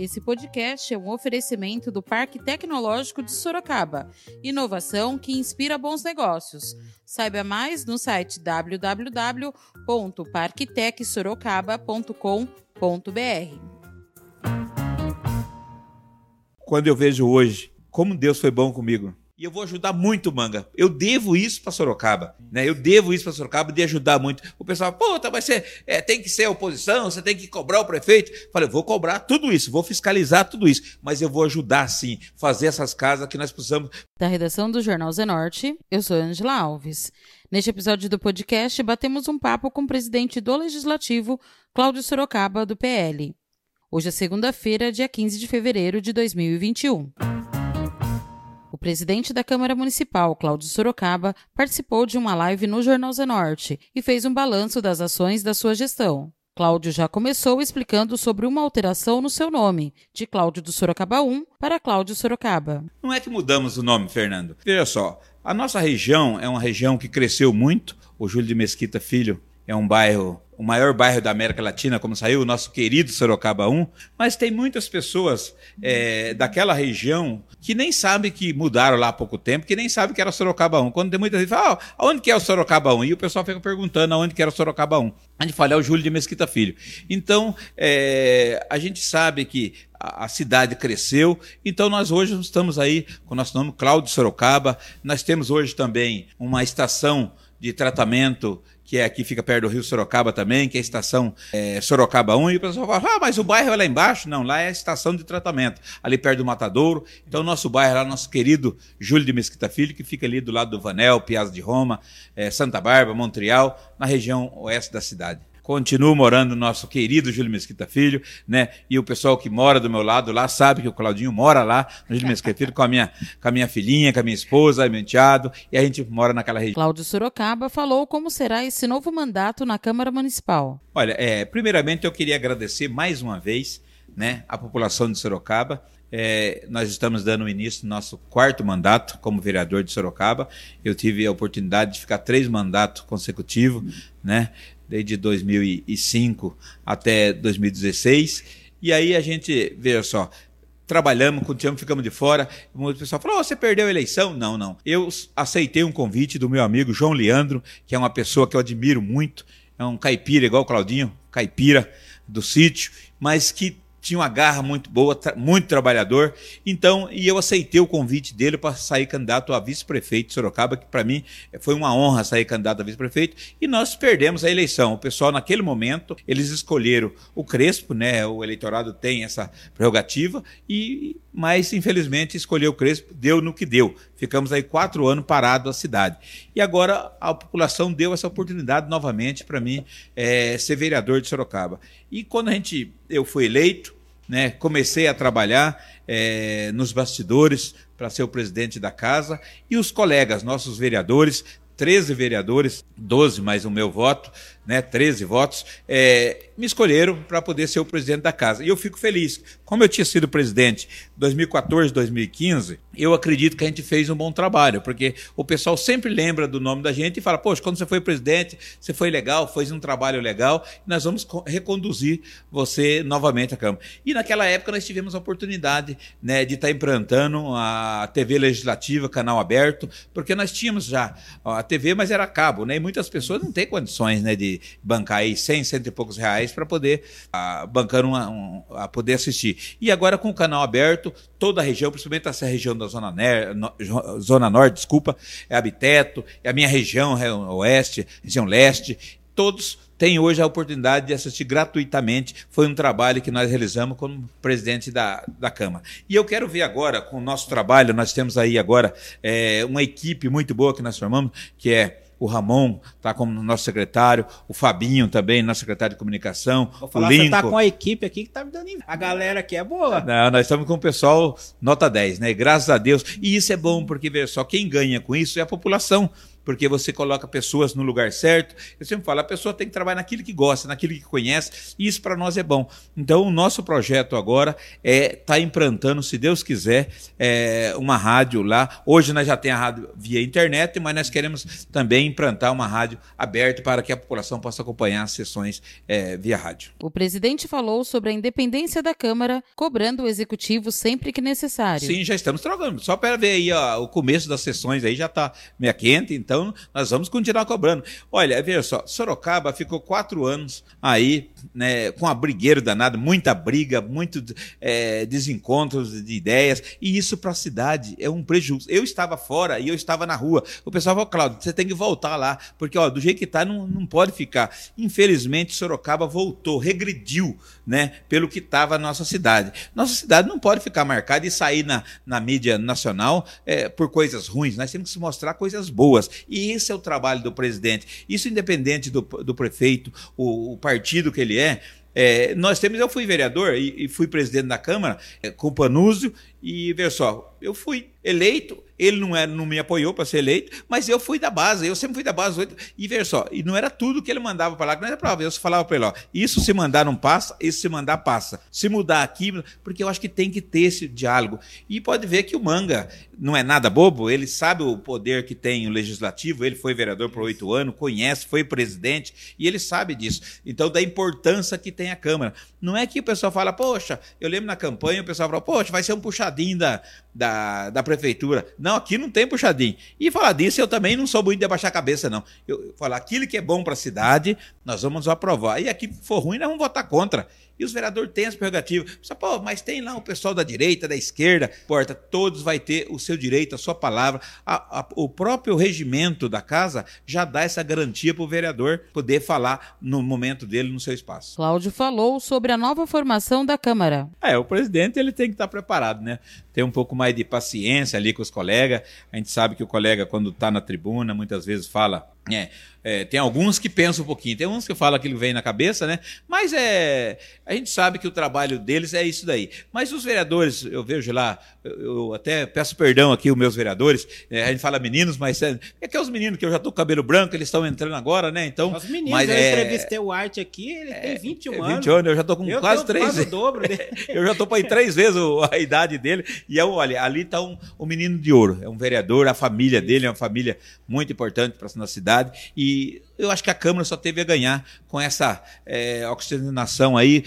Esse podcast é um oferecimento do Parque Tecnológico de Sorocaba. Inovação que inspira bons negócios. Saiba mais no site www.parktecsorocaba.com.br. Quando eu vejo hoje como Deus foi bom comigo, e eu vou ajudar muito Manga. Eu devo isso para Sorocaba, né? Eu devo isso para Sorocaba de ajudar muito. O pessoal, pô, tá, mas você é, tem que ser oposição, você tem que cobrar o prefeito. Falei, vou cobrar tudo isso, vou fiscalizar tudo isso, mas eu vou ajudar sim, fazer essas casas que nós precisamos. Da redação do Jornal Zenorte, eu sou Angela Alves. Neste episódio do podcast, batemos um papo com o presidente do Legislativo, Cláudio Sorocaba, do PL. Hoje é segunda-feira, dia 15 de fevereiro de 2021 presidente da Câmara Municipal, Cláudio Sorocaba, participou de uma live no Jornal Zenorte e fez um balanço das ações da sua gestão. Cláudio já começou explicando sobre uma alteração no seu nome, de Cláudio do Sorocaba 1 para Cláudio Sorocaba. Não é que mudamos o nome, Fernando. Veja só, a nossa região é uma região que cresceu muito. O Júlio de Mesquita Filho é um bairro o maior bairro da América Latina, como saiu o nosso querido Sorocaba 1, mas tem muitas pessoas é, daquela região que nem sabem que mudaram lá há pouco tempo, que nem sabem que era Sorocaba 1. Quando tem muita gente fala, ah, aonde que é o Sorocaba 1? E o pessoal fica perguntando aonde que era o Sorocaba 1. A gente fala, é o Júlio de Mesquita Filho. Então, é, a gente sabe que a, a cidade cresceu, então nós hoje estamos aí com o nosso nome, Cláudio Sorocaba. Nós temos hoje também uma estação de tratamento que é aqui, fica perto do Rio Sorocaba também, que é a estação é, Sorocaba 1, e o pessoal fala, ah, mas o bairro é lá embaixo? Não, lá é a estação de tratamento, ali perto do Matadouro. Então, o nosso bairro lá, nosso querido Júlio de Mesquita Filho, que fica ali do lado do Vanel, Piazza de Roma, é, Santa Bárbara, Montreal, na região oeste da cidade continuo morando no nosso querido Júlio Mesquita Filho, né? E o pessoal que mora do meu lado lá sabe que o Claudinho mora lá no Júlio Mesquita Filho com a minha, com a minha filhinha, com a minha esposa, meu enteado, e a gente mora naquela região. Cláudio Sorocaba falou como será esse novo mandato na Câmara Municipal. Olha, é, primeiramente eu queria agradecer mais uma vez, né, a população de Sorocaba é, nós estamos dando início no nosso quarto mandato como vereador de Sorocaba. Eu tive a oportunidade de ficar três mandatos consecutivos, né? Desde 2005 até 2016. E aí a gente, veja só, trabalhamos, continuamos, ficamos de fora. O pessoal falou: oh, você perdeu a eleição? Não, não. Eu aceitei um convite do meu amigo João Leandro, que é uma pessoa que eu admiro muito, é um caipira igual o Claudinho, caipira do sítio, mas que tinha uma garra muito boa, muito trabalhador. Então, e eu aceitei o convite dele para sair candidato a vice-prefeito de Sorocaba, que para mim foi uma honra sair candidato a vice-prefeito, e nós perdemos a eleição. O pessoal, naquele momento, eles escolheram o Crespo, né? O eleitorado tem essa prerrogativa, e mas infelizmente escolheu o Crespo, deu no que deu. Ficamos aí quatro anos parados a cidade. E agora a população deu essa oportunidade novamente para mim é, ser vereador de Sorocaba. E quando a gente, eu fui eleito, né, comecei a trabalhar é, nos bastidores para ser o presidente da casa e os colegas, nossos vereadores, 13 vereadores, 12 mais o meu voto, né, 13 votos, é, me escolheram para poder ser o presidente da casa. E eu fico feliz. Como eu tinha sido presidente 2014, 2015, eu acredito que a gente fez um bom trabalho, porque o pessoal sempre lembra do nome da gente e fala: Poxa, quando você foi presidente, você foi legal, fez um trabalho legal, nós vamos reconduzir você novamente à Câmara. E naquela época nós tivemos a oportunidade né, de estar tá implantando a TV Legislativa, canal aberto, porque nós tínhamos já a TV, mas era cabo, né? E muitas pessoas não têm condições né, de bancar aí 100, cento e poucos reais para poder a, bancar uma, um, a poder assistir. E agora com o canal aberto, toda a região, principalmente essa região da Zona, Ner, no, Zona Norte, desculpa, é Habiteto, é a minha região, é Oeste, região Leste, todos têm hoje a oportunidade de assistir gratuitamente. Foi um trabalho que nós realizamos como presidente da, da Câmara. E eu quero ver agora, com o nosso trabalho, nós temos aí agora é, uma equipe muito boa que nós formamos, que é o Ramon está como nosso secretário, o Fabinho também, nosso secretário de comunicação, Vou falar, o Lincoln. Você está com a equipe aqui que está me dando A galera aqui é boa. Não, nós estamos com o pessoal nota 10, né? Graças a Deus. E isso é bom, porque veja só, quem ganha com isso é a população. Porque você coloca pessoas no lugar certo. Eu sempre falo, a pessoa tem que trabalhar naquilo que gosta, naquilo que conhece, e isso para nós é bom. Então, o nosso projeto agora é estar tá implantando, se Deus quiser, é, uma rádio lá. Hoje nós já temos a rádio via internet, mas nós queremos também implantar uma rádio aberta para que a população possa acompanhar as sessões é, via rádio. O presidente falou sobre a independência da Câmara, cobrando o executivo sempre que necessário. Sim, já estamos trocando. Só para ver aí ó, o começo das sessões aí já está meia quente, então nós vamos continuar cobrando. Olha, veja só, Sorocaba ficou quatro anos aí, né, com a brigueiro danado, muita briga, muito é, desencontros de ideias, e isso para a cidade é um prejuízo. Eu estava fora e eu estava na rua. O pessoal falou, Cláudio, você tem que voltar lá, porque ó, do jeito que está, não, não pode ficar. Infelizmente, Sorocaba voltou, regrediu, né, pelo que estava a nossa cidade. Nossa cidade não pode ficar marcada e sair na, na mídia nacional é, por coisas ruins. Nós temos que mostrar coisas boas. E esse é o trabalho do presidente. Isso independente do, do prefeito, o, o partido que ele é, é, nós temos, eu fui vereador e, e fui presidente da Câmara é, com Panúzio, e veja só, eu fui eleito, ele não, era, não me apoiou para ser eleito, mas eu fui da base, eu sempre fui da base. E veja só, e não era tudo que ele mandava para lá, que não era prova. Eu falava para ele: ó, isso se mandar não passa, isso se mandar passa. Se mudar aqui, porque eu acho que tem que ter esse diálogo. E pode ver que o Manga não é nada bobo, ele sabe o poder que tem o legislativo, ele foi vereador por oito anos, conhece, foi presidente, e ele sabe disso. Então, da importância que tem a Câmara. Não é que o pessoal fala, poxa, eu lembro na campanha, o pessoal fala, poxa, vai ser um puxadinho da, da, da prefeitura. Não, aqui não tem puxadinho. E falar disso, eu também não sou muito de abaixar a cabeça, não. Eu, eu falar aquilo que é bom para a cidade, nós vamos aprovar. E aqui for ruim, nós vamos votar contra. E os vereadores têm as prerrogativas. Pô, mas tem lá o pessoal da direita, da esquerda, porta, todos vai ter o seu direito, a sua palavra. A, a, o próprio regimento da casa já dá essa garantia para o vereador poder falar no momento dele, no seu espaço. Cláudio falou sobre a nova formação da Câmara. É, o presidente ele tem que estar preparado, né? Ter um pouco mais de paciência ali com os colegas. A gente sabe que o colega, quando está na tribuna, muitas vezes fala é, é, tem alguns que pensam um pouquinho, tem uns que falam aquilo que vem na cabeça, né? Mas é, a gente sabe que o trabalho deles é isso daí. Mas os vereadores, eu vejo lá, eu, eu até peço perdão aqui, os meus vereadores, é, a gente fala meninos, mas é, é que é os meninos que eu já tô com cabelo branco, eles estão entrando agora, né? Então, os meninos, mas eu é, entrevistei o Arte aqui, ele tem 21 é, anos. 20 anos, eu já tô com eu quase três vezes. dobro dele. eu já tô para ir três vezes a idade dele. E eu, olha, ali tá um, um menino de ouro, é um vereador, a família dele é uma família muito importante para a cidade. E eu acho que a Câmara só teve a ganhar com essa é, oxigenação aí,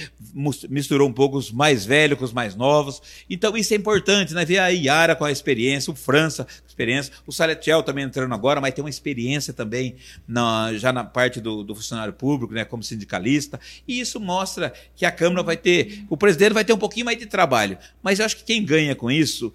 misturou um pouco os mais velhos com os mais novos. Então isso é importante, né? Ver a Iara com a experiência, o França com a experiência, o Saletiel também entrando agora, mas tem uma experiência também na, já na parte do, do, funcionário público, né? Como sindicalista. E isso mostra que a Câmara vai ter, o presidente vai ter um pouquinho mais de trabalho. Mas eu acho que quem ganha com isso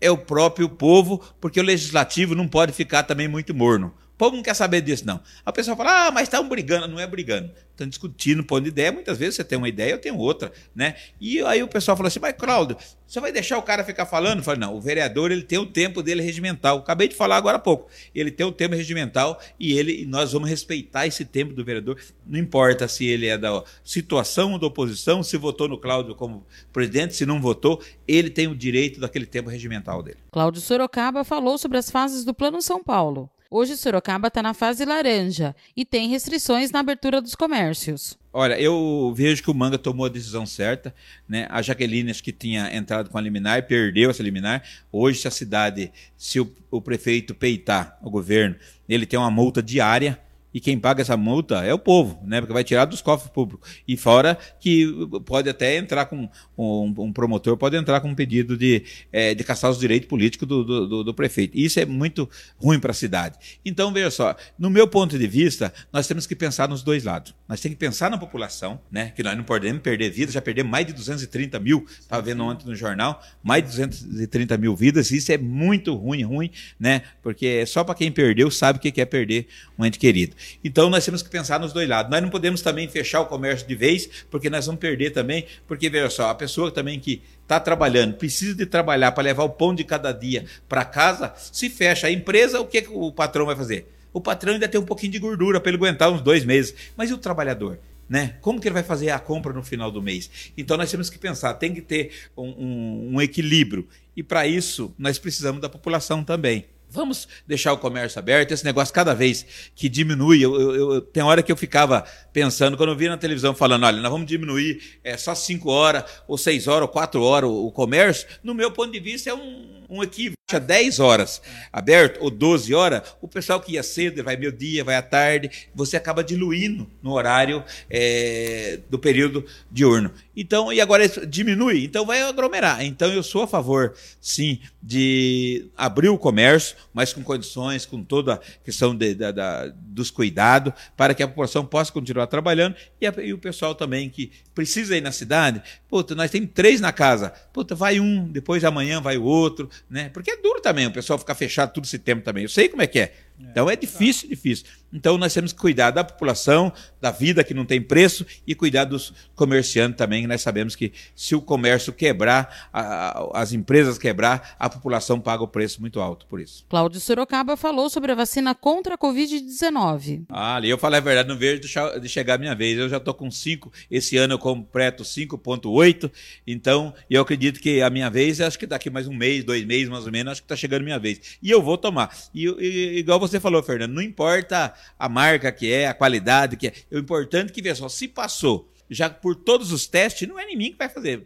é o próprio povo, porque o legislativo não pode ficar também muito morno povo não quer saber disso, não. A pessoa fala, ah, mas estão brigando. Não é brigando. Estão discutindo, pondo ideia. Muitas vezes você tem uma ideia, eu tenho outra, né? E aí o pessoal falou assim, mas Cláudio, você vai deixar o cara ficar falando? Eu não, o vereador ele tem o tempo dele regimental. Acabei de falar agora há pouco. Ele tem o tempo regimental e ele nós vamos respeitar esse tempo do vereador. Não importa se ele é da situação ou da oposição, se votou no Cláudio como presidente, se não votou, ele tem o direito daquele tempo regimental dele. Cláudio Sorocaba falou sobre as fases do Plano São Paulo. Hoje Sorocaba está na fase laranja e tem restrições na abertura dos comércios. Olha, eu vejo que o Manga tomou a decisão certa, né? A Jaqueline acho que tinha entrado com a liminar, perdeu essa liminar. Hoje, se a cidade, se o, o prefeito peitar o governo, ele tem uma multa diária e quem paga essa multa é o povo, né? Porque vai tirar dos cofres públicos. E fora que pode até entrar com um, um promotor, pode entrar com um pedido de, é, de caçar os direitos políticos do, do, do prefeito. Isso é muito ruim para a cidade. Então, veja só, no meu ponto de vista, nós temos que pensar nos dois lados. Nós temos que pensar na população, né? Que nós não podemos perder vidas, já perdemos mais de 230 mil, estava vendo ontem no jornal, mais de 230 mil vidas, isso é muito ruim, ruim, né? Porque é só para quem perdeu sabe o que é perder um ente querido. Então nós temos que pensar nos dois lados. Nós não podemos também fechar o comércio de vez, porque nós vamos perder também, porque veja só, a pessoa também que está trabalhando, precisa de trabalhar para levar o pão de cada dia para casa, se fecha a empresa, o que, que o patrão vai fazer? O patrão ainda tem um pouquinho de gordura para ele aguentar uns dois meses. Mas e o trabalhador? Né? Como que ele vai fazer a compra no final do mês? Então nós temos que pensar, tem que ter um, um, um equilíbrio. E para isso nós precisamos da população também Vamos deixar o comércio aberto. Esse negócio, cada vez que diminui, eu, eu, eu, tem hora que eu ficava pensando, quando eu via na televisão falando, olha, nós vamos diminuir é, só 5 horas, ou 6 horas, ou 4 horas o, o, comércio, no meu ponto de vista é um, um equívoco. 10 horas aberto, ou 12 horas, o pessoal que ia cedo, vai meio dia, vai à tarde, você acaba diluindo no horário é, do período diurno. Então, e agora diminui, então vai aglomerar. Então eu sou a favor, sim, de abrir o comércio, mas com condições, com toda a questão de, de, de, dos cuidados, para que a população possa continuar trabalhando e, a, e, o pessoal também que precisa ir na cidade. Puta, nós temos três na casa. Puta, vai um, depois amanhã vai o outro, né? Porque é duro também o pessoal ficar fechado todo esse tempo também. Eu sei como é que é. Então é difícil, difícil. Então nós temos que cuidar da população, da vida que não tem preço e cuidar dos comerciantes também. Nós sabemos que se o comércio quebrar, a, as empresas quebrar, a população paga o preço muito alto por isso. Cláudio Sorocaba falou sobre a vacina contra a Covid-19. Ah, ali eu falei a verdade, não vejo de chegar a minha vez. Eu já estou com 5, esse ano eu completo 5,8. Então eu acredito que a minha vez, acho que daqui mais um mês, dois meses mais ou menos, acho que está chegando a minha vez. E eu vou tomar. E, e igual você falou, Fernando, não importa a marca que é, a qualidade que é. O importante é que, veja só, se passou já por todos os testes, não é mim que vai fazer.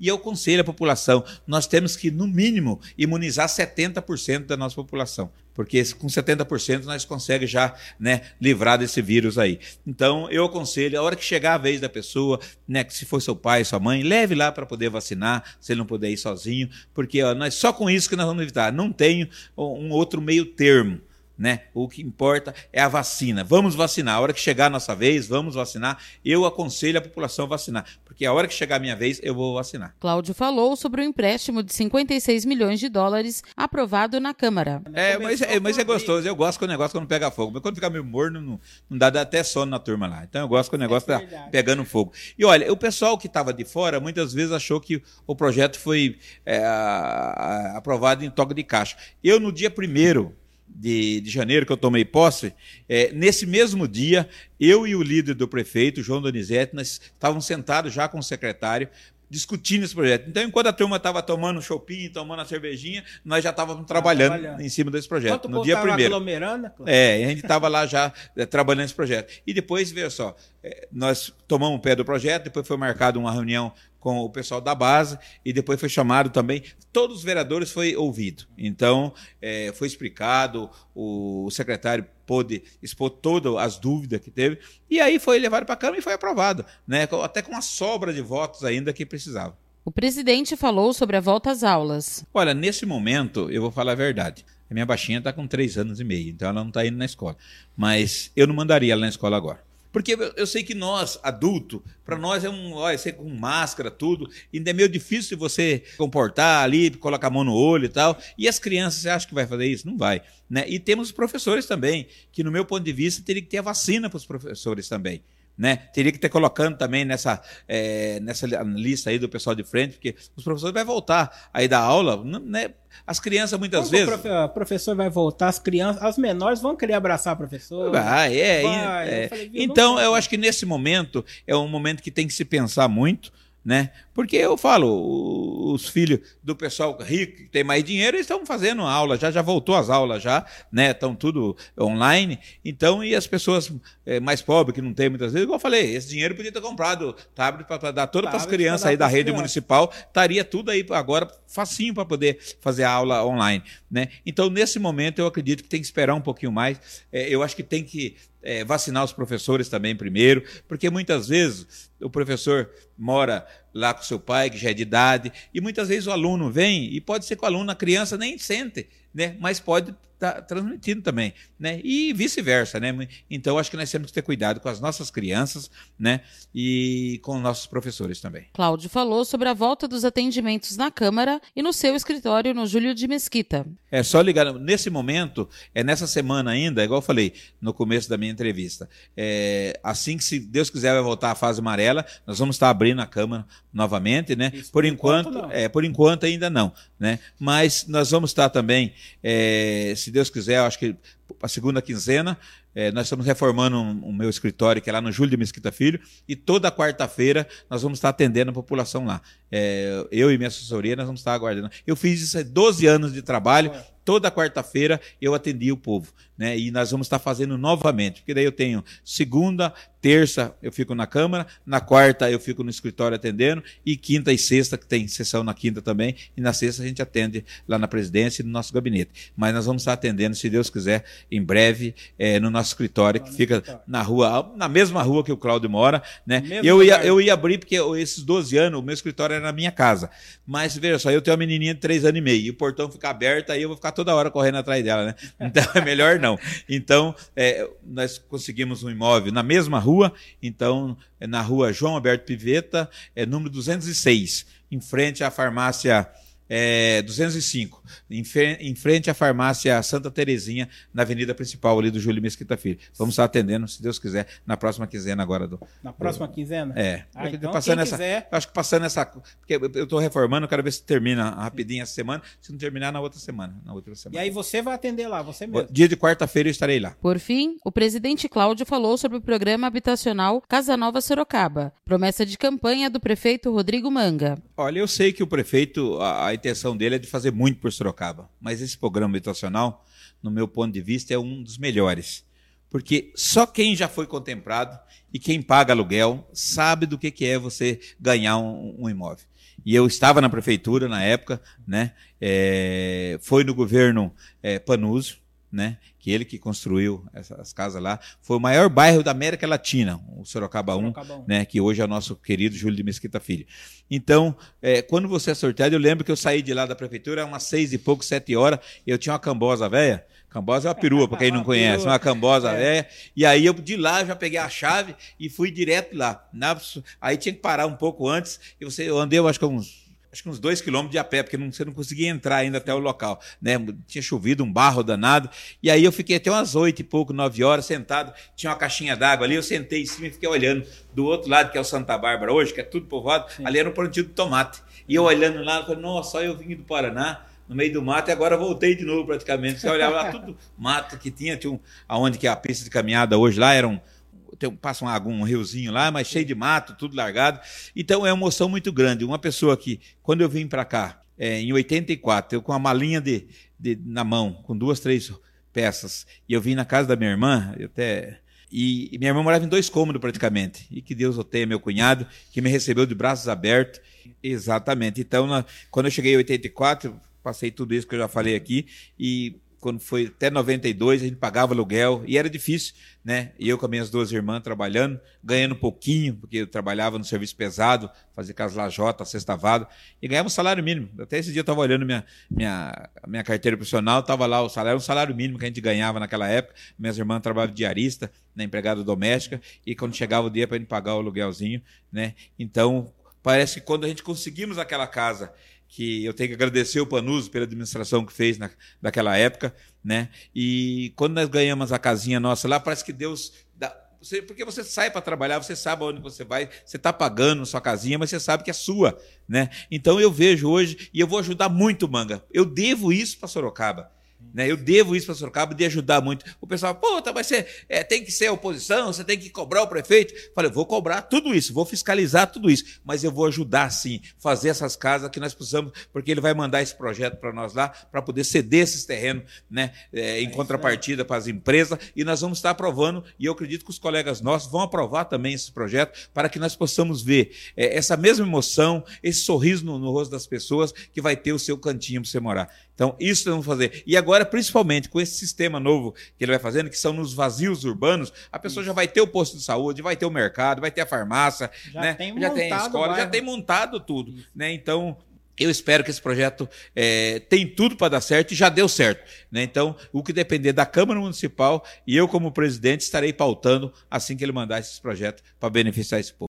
E eu aconselho a população, nós temos que, no mínimo, imunizar 70% da nossa população. Porque com 70% nós conseguimos já né, livrar desse vírus aí. Então, eu aconselho, a hora que chegar a vez da pessoa, né, que se for seu pai, sua mãe, leve lá para poder vacinar, se ele não puder ir sozinho, porque ó, nós, só com isso que nós vamos evitar. Não tem um outro meio termo né? O que importa é a vacina. Vamos vacinar. A hora que chegar a nossa vez, vamos vacinar. Eu aconselho a população a vacinar, porque a hora que chegar a minha vez, eu vou vacinar. Cláudio falou sobre o empréstimo de 56 milhões de dólares aprovado na Câmara. É, mas é, mas é gostoso. Eu gosto que o negócio quando pega fogo. Mas quando fica meio morno, não, não dá, dá até sono na turma lá. Então eu gosto que o negócio é tá pegando fogo. E olha, o pessoal que estava de fora muitas vezes achou que o projeto foi é, aprovado em toque de caixa. Eu, no dia primeiro de, de janeiro, que eu tomei posse, é, nesse mesmo dia, eu e o líder do prefeito, João Donizete, nós estávamos sentados já com o secretário, discutindo esse projeto. Então, enquanto a turma estava tomando shopping, tomando a cervejinha, nós já estávamos trabalhando, trabalhando, em cima desse projeto. Enquanto no dia primeiro. É, a gente estava lá já é, trabalhando nesse projeto. E depois, veja só, é, nós tomamos o pé do projeto, depois foi marcada uma reunião com o pessoal da base e depois foi chamado também. Todos os vereadores foi ouvido. Então, é, foi explicado, o secretário pôde expor todas as dúvidas que teve, e aí foi levado para a Câmara e foi aprovado, né? até com uma sobra de votos ainda que precisava. O presidente falou sobre a volta às aulas. Olha, nesse momento, eu vou falar a verdade. A minha baixinha está com três anos e meio, então ela não está indo na escola. Mas eu não mandaria ela na escola agora. Porque eu sei que nós, adulto, para nós é um, olha, ser com máscara, tudo, ainda é meio difícil você comportar ali, colocar a mão no olho e tal. E as crianças, você acha que vai fazer isso? Não vai. Né? E temos os professores também, que no meu ponto de vista teria que ter a vacina para os professores também. Né? Teria que ter colocando também nessa, é, nessa lista aí do pessoal de frente, porque os professores vão voltar aí da aula, né? As crianças muitas Como vezes. O professor vai voltar, as crianças, as menores vão querer abraçar o professor. Ah, é. Vai. é. Eu falei, então, eu acho que nesse momento é um momento que tem que se pensar muito né? Porque eu falo, os filhos do pessoal rico que tem mais dinheiro, eles estão fazendo aula, já já voltou as aulas já, né? Estão tudo online. Então, e as pessoas é, mais pobres que não tem muitas vezes, igual eu falei, esse dinheiro podia ter comprado tablet para dar todas para as crianças aí da rede crianças. municipal, estaria tudo aí agora facinho para poder fazer a aula online, né? Então, nesse momento eu acredito que tem que esperar um pouquinho mais. É, eu acho que tem que é, vacinar os professores também primeiro, porque muitas vezes o professor mora lá com seu pai, que já é de idade, e muitas vezes o aluno vem, e pode ser que o aluno, a criança, nem sente, né? mas pode está transmitindo também, né? E vice-versa, né? Então acho que nós temos que ter cuidado com as nossas crianças, né? E com nossos professores também. Cláudio falou sobre a volta dos atendimentos na Câmara e no seu escritório no Júlio de Mesquita. É só ligar nesse momento, é nessa semana ainda, igual eu falei no começo da minha entrevista. É, assim que se Deus quiser vai voltar a fase amarela, nós vamos estar abrindo a Câmara novamente, né? Isso, por, enquanto, enquanto é, por enquanto ainda não, né? Mas nós vamos estar também, é, se Deus quiser, acho que a segunda quinzena. É, nós estamos reformando o um, um meu escritório, que é lá no Júlio de Mesquita Filho, e toda quarta-feira nós vamos estar atendendo a população lá. É, eu e minha assessoria, nós vamos estar aguardando. Eu fiz isso há 12 anos de trabalho, toda quarta-feira eu atendi o povo, né? E nós vamos estar fazendo novamente, porque daí eu tenho segunda, terça eu fico na Câmara, na quarta eu fico no escritório atendendo, e quinta e sexta, que tem sessão na quinta também, e na sexta a gente atende lá na presidência e no nosso gabinete. Mas nós vamos estar atendendo, se Deus quiser, em breve, é, no nosso escritório, que fica na rua, na mesma rua que o Cláudio mora, né? Eu ia, eu ia abrir, porque esses 12 anos, o meu escritório era na minha casa. Mas, veja só, eu tenho uma menininha de 3 anos e meio, e o portão fica aberto, aí eu vou ficar toda hora correndo atrás dela, né? Então é melhor não. Então, é, nós conseguimos um imóvel na mesma rua, então, é na rua João Alberto Piveta, é número 206, em frente à farmácia é, 205, em, em, frente à farmácia Santa Terezinha, na avenida principal ali do Júlio Mesquita Filho. Vamos estar atendendo, se Deus quiser, na próxima quinzena agora. Do, na próxima do, quinzena? É. Ah, então, passando essa, quiser... Acho que passando essa. Porque eu estou reformando, eu quero ver se termina rapidinho essa semana. Se não terminar, na outra semana. Na outra semana. E aí você vai atender lá, você mesmo. Dia de quarta-feira eu estarei lá. Por fim, o presidente Cláudio falou sobre o programa habitacional Casa Nova Sorocaba, promessa de campanha do prefeito Rodrigo Manga. Olha, eu sei que o prefeito, a, a intenção dele é de fazer muito por Sorocaba, mas esse programa habitacional, no meu ponto de vista, é um dos melhores. Porque só quem já foi contemplado e quem paga aluguel sabe do que, que é você ganhar um, um imóvel. E eu estava na prefeitura na época, né? É, foi no governo é, Panuso, né? Que ele que construiu essas casas lá. Foi o maior bairro da América Latina, o Sorocaba 1, Sorocaba 1. né? Que hoje é o nosso querido Júlio de Mesquita Filho. Então, é, quando você é sorteado, eu lembro que eu saí de lá da prefeitura umas seis e pouco, sete horas, eu tinha uma cambosa velha. Cambosa é uma perua, para quem não conhece, uma cambosa é. velha. E aí eu de lá já peguei a chave e fui direto lá. Na, aí tinha que parar um pouco antes. E você, eu andei, eu acho que uns acho que uns dois quilômetros de a pé, porque não, você não conseguia entrar ainda até o local. Né? Tinha chovido, um barro danado. E aí eu fiquei até umas oito e pouco, nove horas, sentado. Tinha uma caixinha d'água ali, eu sentei em cima e fiquei olhando. Do outro lado, que é o Santa Bárbara hoje, que é tudo povoado, Sim. ali era um plantio de tomate. E eu olhando lá, falei, nossa, só eu vim do Paraná no meio do mato e agora voltei de novo praticamente. Você olhava lá, tudo mato que tinha, tinha um, aonde que é a pista de caminhada hoje lá era um, tem, passa um, algum um riozinho lá, mas cheio de mato, tudo largado. Então é uma emoção muito grande. Uma pessoa que, quando eu vim para cá, é, em 84, eu com a malinha de, de, na mão, com duas, três peças, e eu vim na casa da minha irmã, eu até. E, e minha irmã morava em dois cômodos praticamente. E que Deus o tenha, meu cunhado, que me recebeu de braços abertos. Exatamente. Então, na, quando eu cheguei em 84, passei tudo isso que eu já falei aqui, e quando foi até 92, a gente pagava aluguel e era difícil, né? Eu com as minhas duas irmãs trabalhando, ganhando um pouquinho, porque eu trabalhava no serviço pesado, fazia com as lajotas, sextavado, e ganhava um salário mínimo. Até esse dia eu estava olhando minha, minha, minha carteira profissional, estava lá o salário, um salário mínimo que a gente ganhava naquela época. Minhas irmãs trabalhavam diarista, né, empregada doméstica, e quando chegava o dia para a gente pagar o aluguelzinho, né? Então, parece que quando a gente conseguimos aquela casa que eu tenho que agradecer o Panuso pela administração que fez na, naquela época, né? E quando nós ganhamos a casinha nossa lá, parece que Deus dá, você, porque você sai para trabalhar, você sabe onde você vai, você está pagando sua casinha, mas você sabe que é sua, né? Então eu vejo hoje e eu vou ajudar muito Manga. Eu devo isso para Sorocaba. Né? Eu devo isso para Sorocaba de ajudar muito. O pessoal, pô, tá, mas você é, tem que ser oposição, você tem que cobrar o prefeito. Falei, vou cobrar tudo isso, vou fiscalizar tudo isso, mas eu vou ajudar sim, fazer essas casas que nós precisamos, porque ele vai mandar esse projeto para nós lá, para poder ceder esses terrenos né, é, em é contrapartida para as empresas, e nós vamos estar aprovando, e eu acredito que os colegas nossos vão aprovar também esse projeto, para que nós possamos ver é, essa mesma emoção, esse sorriso no, no rosto das pessoas, que vai ter o seu cantinho para você morar. Então, isso nós vamos fazer. E agora, principalmente com esse sistema novo que ele vai fazendo, que são nos vazios urbanos, a pessoa isso. já vai ter o posto de saúde, vai ter o mercado, vai ter a farmácia, já né? tem já tem a escola, já tem montado tudo. Né? Então, eu espero que esse projeto é, tem tudo para dar certo e já deu certo. Né? Então, o que depender da Câmara Municipal e eu, como presidente, estarei pautando assim que ele mandar esse projeto para beneficiar esse povo.